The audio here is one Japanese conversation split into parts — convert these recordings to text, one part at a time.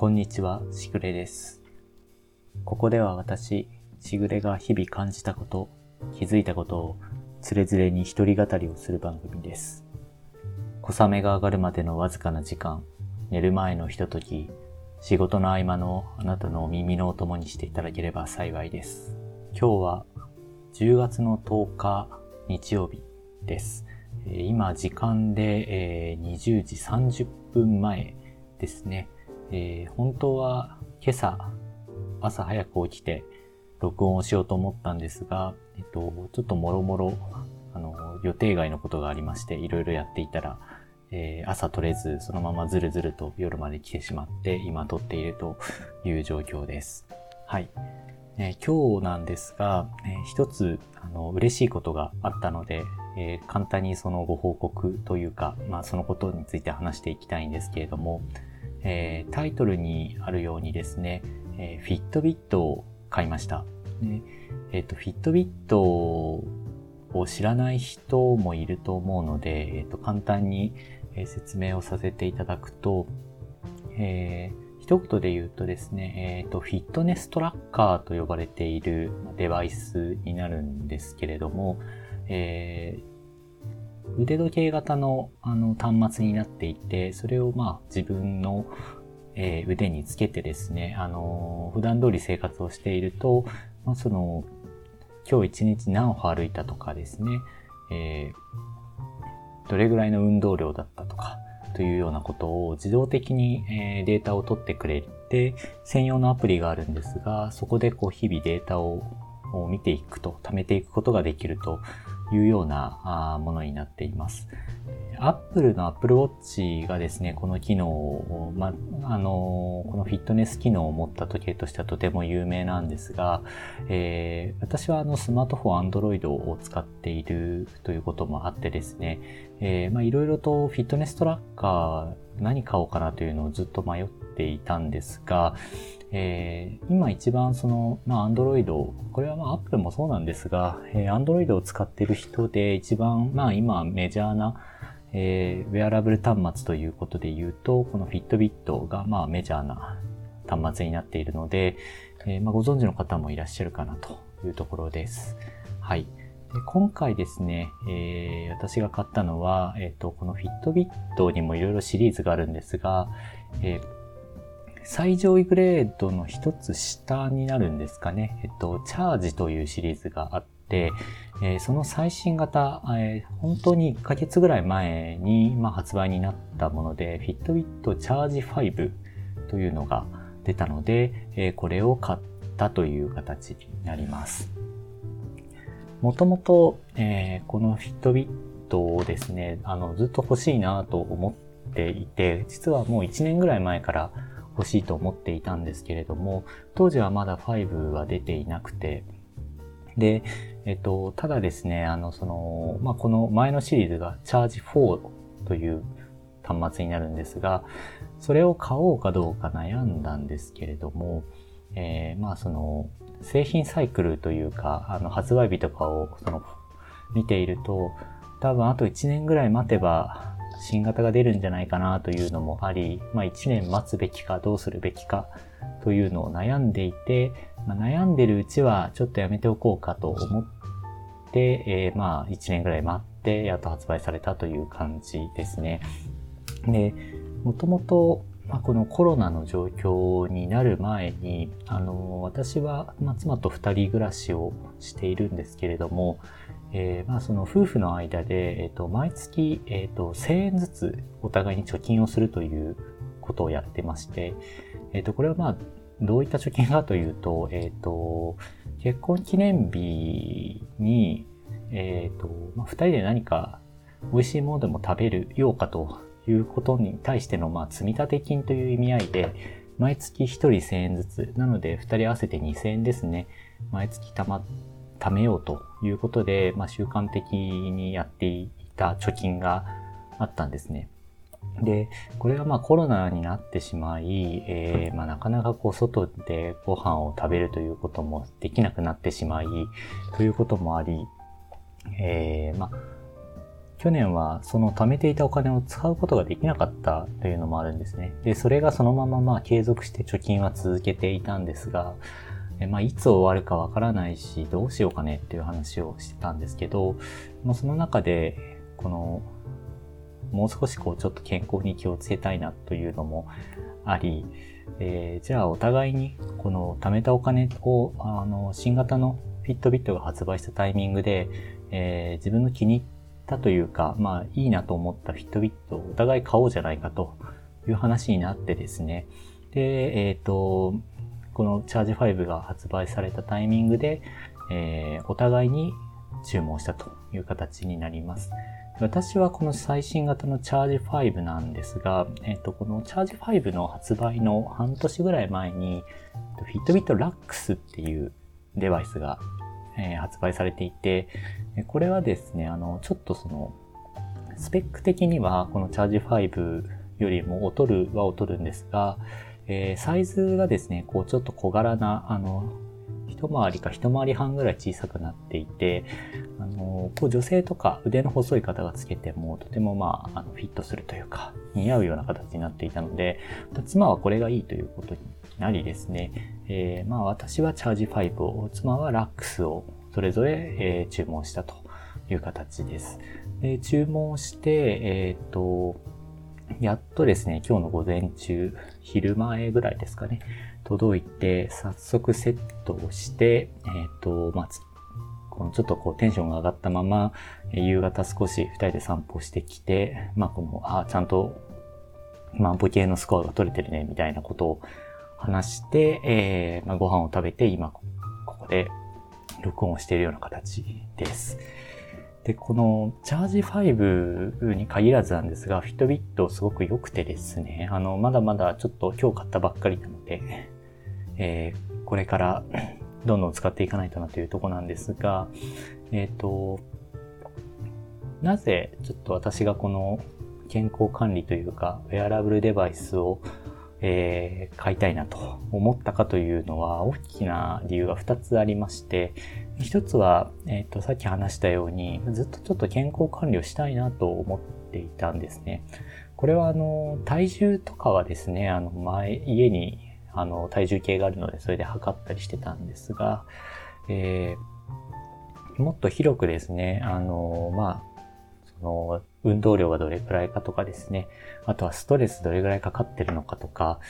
こんにちは、しぐれです。ここでは私、しぐれが日々感じたこと、気づいたことを、つれづれに一人語りをする番組です。小雨が上がるまでのわずかな時間、寝る前のひととき、仕事の合間のあなたのお耳のお供にしていただければ幸いです。今日は10月の10日日曜日です。今時間で20時30分前ですね。えー、本当は今朝朝早く起きて録音をしようと思ったんですが、えっと、ちょっともろもろ、あの、予定外のことがありまして、いろいろやっていたら、えー、朝取れず、そのままずるずると夜まで来てしまって、今撮っているという状況です。はい。えー、今日なんですが、えー、一つ、あの、嬉しいことがあったので、えー、簡単にそのご報告というか、まあ、そのことについて話していきたいんですけれども、えー、タイトルにあるようにですね、えー、フィットビットを買いました。ねえ、ー、と、フィットビットを知らない人もいると思うので、え、ー、と、簡単に説明をさせていただくと、えー、一言で言うとですね、えっ、ー、と、フィットネストラッカーと呼ばれているデバイスになるんですけれども、えー、腕時計型のあの端末になっていて、それをまあ自分の、えー、腕につけてですね、あのー、普段通り生活をしていると、まあ、その、今日一日何歩歩いたとかですね、えー、どれぐらいの運動量だったとか、というようなことを自動的に、えー、データを取ってくれて、専用のアプリがあるんですが、そこでこう日々データを見ていくと、貯めていくことができるというようなものになっています。Apple の Apple Watch がですね、この機能を、ま、あの、このフィットネス機能を持った時計としてはとても有名なんですが、えー、私はあのスマートフォン Android を使っているということもあってですね、いろいろとフィットネストラッカー何買おうかなというのをずっと迷っていたんですが、えー、今一番その、まあ、Android、これはまあ Apple もそうなんですが、えー、Android を使っている人で一番、まあ今メジャーな、えー、ウェアラブル端末ということで言うと、この Fitbit がまあメジャーな端末になっているので、えー、まあご存知の方もいらっしゃるかなというところです。はい。で今回ですね、えー、私が買ったのは、えっ、と、この Fitbit にもいろいろシリーズがあるんですが、えー最上位グレードの一つ下になるんですかね。えっと、チャージというシリーズがあって、えー、その最新型、えー、本当に1ヶ月ぐらい前に、まあ、発売になったもので、Fitbit チャージ5というのが出たので、えー、これを買ったという形になります。もともと、えこの Fitbit をですね、あの、ずっと欲しいなと思っていて、実はもう1年ぐらい前から欲しいと思っていたんですけれども、当時はまだ5は出ていなくて、で、えっと、ただですね、あの、その、まあ、この前のシリーズがチャージ4という端末になるんですが、それを買おうかどうか悩んだんですけれども、えー、まあその、製品サイクルというか、あの、発売日とかを、その、見ていると、多分あと1年ぐらい待てば、新型が出るんじゃないかなというのもあり、まあ1年待つべきかどうするべきかというのを悩んでいて、まあ、悩んでるうちはちょっとやめておこうかと思って、えー、まあ1年ぐらい待ってやっと発売されたという感じですね。で、もともとまあ、このコロナの状況になる前に、あの、私は、まあ、妻と二人暮らしをしているんですけれども、えー、まあその夫婦の間で、え、ー、と、毎月、え、ー、と、1000円ずつお互いに貯金をするということをやってまして、えっ、と、これはまあ、どういった貯金かというと、えっ、と、結婚記念日に、えっ、と、まあ、二人で何か美味しいものでも食べるようかということに対しての、まあ、積立金という意味合いで、毎月一人1000円ずつ、なので二人合わせて2000円ですね。毎月たまって貯めようということで、まあ、習慣的にやっていた貯金があったんですね。で、これがまあコロナになってしまい、えー、まあなかなかこう外でご飯を食べるということもできなくなってしまい、ということもあり、えー、まあ、去年はその貯めていたお金を使うことができなかったというのもあるんですね。で、それがそのまままあ継続して貯金は続けていたんですが、えまあ、いつ終わるかわからないし、どうしようかねっていう話をしてたんですけど、まあ、その中で、この、もう少しこうちょっと健康に気をつけたいなというのもあり、えー、じゃあお互いにこの貯めたお金を、あの、新型のフィットビットが発売したタイミングで、えー、自分の気に入ったというか、まあいいなと思ったフィットビットをお互い買おうじゃないかという話になってですね。で、えっ、ー、と、このチャージ5が発売されたタイミングで、えー、お互いに注文したという形になります。私はこの最新型のチャージ5なんですが、えっ、ー、と、このチャージ5の発売の半年ぐらい前に、フィットビットラックスっていうデバイスが、えー、発売されていて、これはですね、あの、ちょっとその、スペック的にはこのチャージ5よりも劣るは劣るんですが、えー、サイズがですね、こうちょっと小柄な、あの、一回りか一回り半ぐらい小さくなっていて、あの、こう女性とか腕の細い方がつけてもとてもまあ、あのフィットするというか、似合うような形になっていたので、妻はこれがいいということになりですね、えー、まあ私はチャージ5を、妻はラックスをそれぞれ、えー、注文したという形です。で注文して、えっ、と、やっとですね、今日の午前中、昼前ぐらいですかね、届いて、早速セットをして、えっ、ー、と、まあ、このちょっとこうテンションが上がったまま、夕方少し二人で散歩してきて、まあこの、あ、ちゃんと万歩計のスコアが取れてるね、みたいなことを話して、えー、まあ、ご飯を食べて、今、ここで録音をしているような形です。で、このチャージ5に限らずなんですが、フィットビットすごく良くてですね、あの、まだまだちょっと今日買ったばっかりなので、えー、これから どんどん使っていかないとなというとこなんですが、えっ、ー、と、なぜちょっと私がこの健康管理というか、ウェアラブルデバイスを、えー、買いたいなと思ったかというのは大きな理由が2つありまして、一つは、えっ、ー、と、さっき話したように、ずっとちょっと健康管理をしたいなと思っていたんですね。これは、あの、体重とかはですね、あの、前、家に、あの、体重計があるので、それで測ったりしてたんですが、えー、もっと広くですね、あの、まあ、その、運動量がどれくらいかとかですね、あとはストレスどれくらいかかってるのかとか、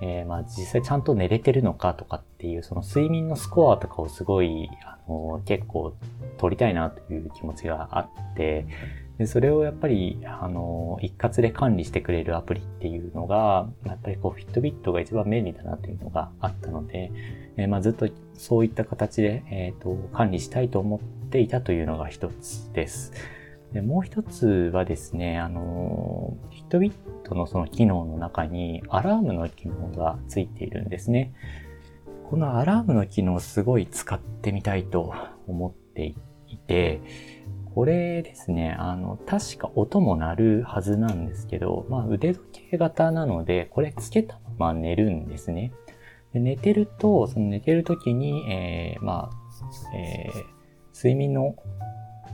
えー、まあ実際ちゃんと寝れてるのかとかっていう、その睡眠のスコアとかをすごい、あの、結構取りたいなという気持ちがあって、でそれをやっぱり、あの、一括で管理してくれるアプリっていうのが、やっぱりこう、フィットビットが一番便利だなというのがあったので、えー、まあずっとそういった形で、えっ、ー、と、管理したいと思っていたというのが一つです。で、もう一つはですね、あの、ヒットビットのその機能の中にアラームの機能がついているんですね。このアラームの機能すごい使ってみたいと思っていて、これですね、あの、確か音も鳴るはずなんですけど、まあ腕時計型なので、これつけたまま寝るんですね。で寝てると、その寝てる時に、えー、まあ、えー、睡眠の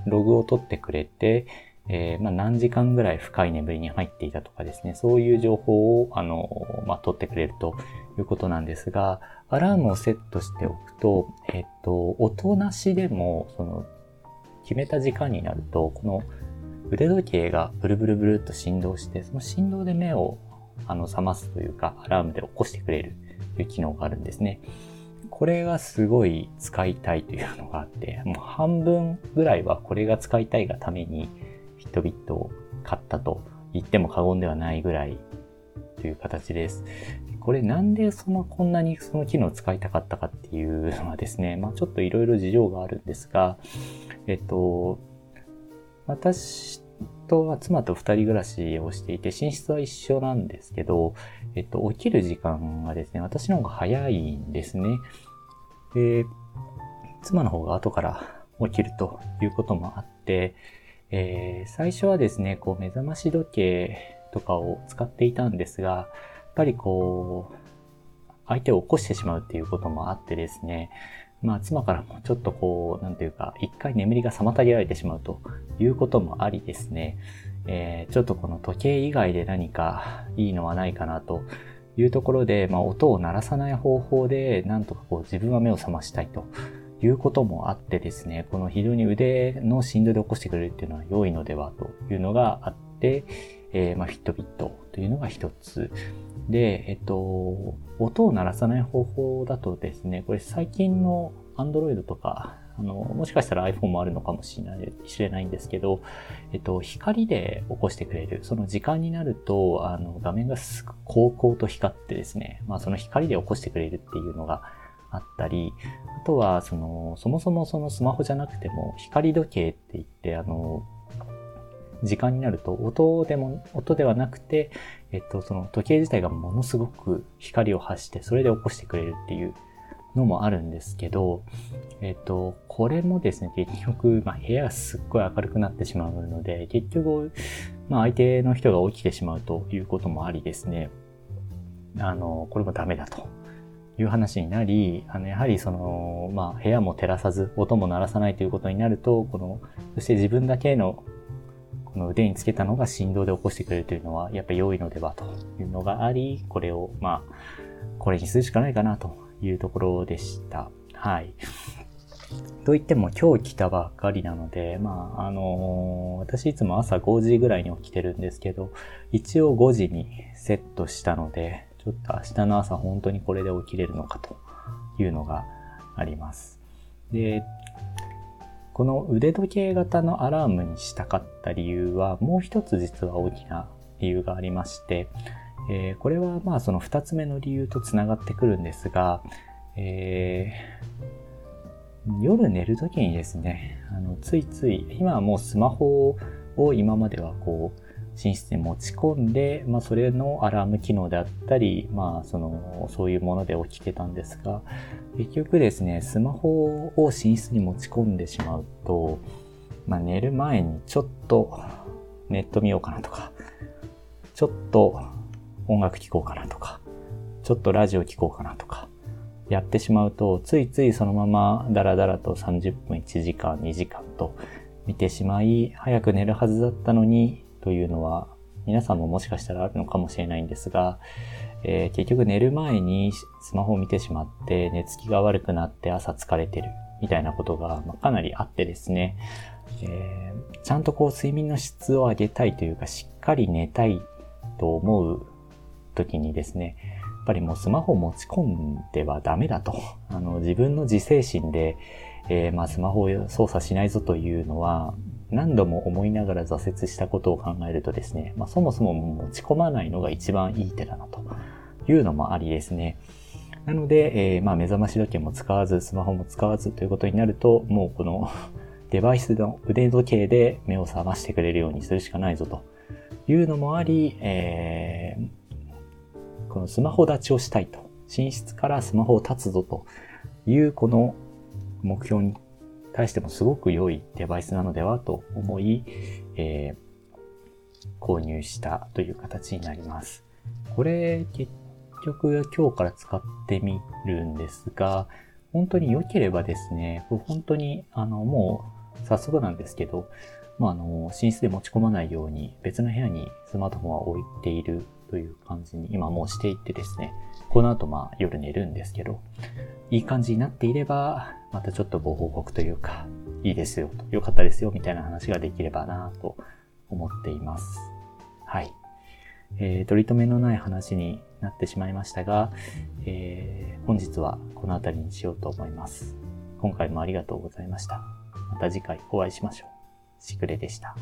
ログを取ってくれて、えー、まあ、何時間ぐらい深い眠りに入っていたとかですね、そういう情報を、あの、まあ、取ってくれるということなんですが、アラームをセットしておくと、えっと、音なしでも、その、決めた時間になると、この腕時計がブルブルブルっと振動して、その振動で目をあの覚ますというか、アラームで起こしてくれるという機能があるんですね。これがすごい使いたいというのがあって、もう半分ぐらいはこれが使いたいがためにットビットを買ったと言っても過言ではないぐらいという形です。これなんでそのこんなにその機能を使いたかったかっていうのはですね、まあちょっといろいろ事情があるんですが、えっと、私とは妻と二人暮らしをしていて、寝室は一緒なんですけど、えっと、起きる時間がですね、私の方が早いんですね。で、妻の方が後から起きるということもあって、えー、最初はですね、こう目覚まし時計とかを使っていたんですが、やっぱりこう、相手を起こしてしまうっていうこともあってですね、まあ妻からもちょっとこう、なんていうか、一回眠りが妨げられてしまうということもありですね、えー、ちょっとこの時計以外で何かいいのはないかなというところで、まあ音を鳴らさない方法で、なんとかこう自分は目を覚ましたいということもあってですね、この非常に腕の振動で起こしてくれるっていうのは良いのではというのがあって、えー、まあ、フィットビットというのが一つ。で、えっと、音を鳴らさない方法だとですね、これ最近の Android とか、あの、もしかしたら iPhone もあるのかもしれない、知れないんですけど、えっと、光で起こしてくれる。その時間になると、あの、画面がすぐ高校と光ってですね、まあその光で起こしてくれるっていうのがあったり、あとは、その、そもそもそのスマホじゃなくても、光時計って言って、あの、時間になると音でも、音ではなくて、えっと、その時計自体がものすごく光を発して、それで起こしてくれるっていうのもあるんですけど、えっと、これもですね、結局、まあ、部屋がすっごい明るくなってしまうので、結局、まあ、相手の人が起きてしまうということもありですね、あの、これもダメだと。いう話になり、あの、やはりその、まあ、部屋も照らさず、音も鳴らさないということになると、この、そして自分だけのこの腕につけたのが振動で起こしてくれるというのは、やっぱり良いのではというのがあり、これを、まあ、これにするしかないかなというところでした。はい。と言っても今日来たばっかりなので、まあ、あのー、私いつも朝5時ぐらいに起きてるんですけど、一応5時にセットしたので、ちょっと明日の朝本当にこれで起きれるのかというのがあります。で、この腕時計型のアラームにしたかった理由は、もう一つ実は大きな理由がありまして、えー、これはまあその二つ目の理由とつながってくるんですが、えー、夜寝る時にですね、あのついつい、今はもうスマホを今まではこう、寝室に持ち込んで、まあ、それのアラーム機能であったり、まあ、その、そういうもので起きてたんですが、結局ですね、スマホを寝室に持ち込んでしまうと、まあ、寝る前にちょっとネット見ようかなとか、ちょっと音楽聴こうかなとか、ちょっとラジオ聴こうかなとか、やってしまうと、ついついそのままダラダラと30分1時間2時間と見てしまい、早く寝るはずだったのにというのは皆さんももしかしたらあるのかもしれないんですが、えー、結局寝る前にスマホを見てしまって寝つきが悪くなって朝疲れてるみたいなことが、かなりあってですね、えー、ちゃんとこう睡眠の質を上げたいというかしっかり寝たいと思う時にですね、やっぱりもうスマホを持ち込んではダメだと。あの自分の自制心で、えー、まあスマホを操作しないぞというのは、何度も思いながら挫折したことを考えるとですね、まあ、そもそも持ち込まないのが一番いい手だなというのもありですね。なので、えー、まあ目覚まし時計も使わず、スマホも使わずということになると、もうこの デバイスの腕時計で目を覚ましてくれるようにするしかないぞというのもあり、えー、このスマホ立ちをしたいと。寝室からスマホを立つぞというこの目標に対してもすごく良いデバイスなのではと思い、えー、購入したという形になります。これ結局今日から使ってみるんですが、本当に良ければですね、本当にあのもう早速なんですけど、まあ、あの寝室で持ち込まないように別の部屋にスマートフォンは置いているという感じに今もうしていってですね、この後まあ夜寝るんですけど、いい感じになっていれば、またちょっとご報告というか、いいですよと、良かったですよみたいな話ができればなと思っています。はい。えー、取り留めのない話になってしまいましたが、えー、本日はこの辺りにしようと思います。今回もありがとうございました。また次回お会いしましょう。しぐれでした。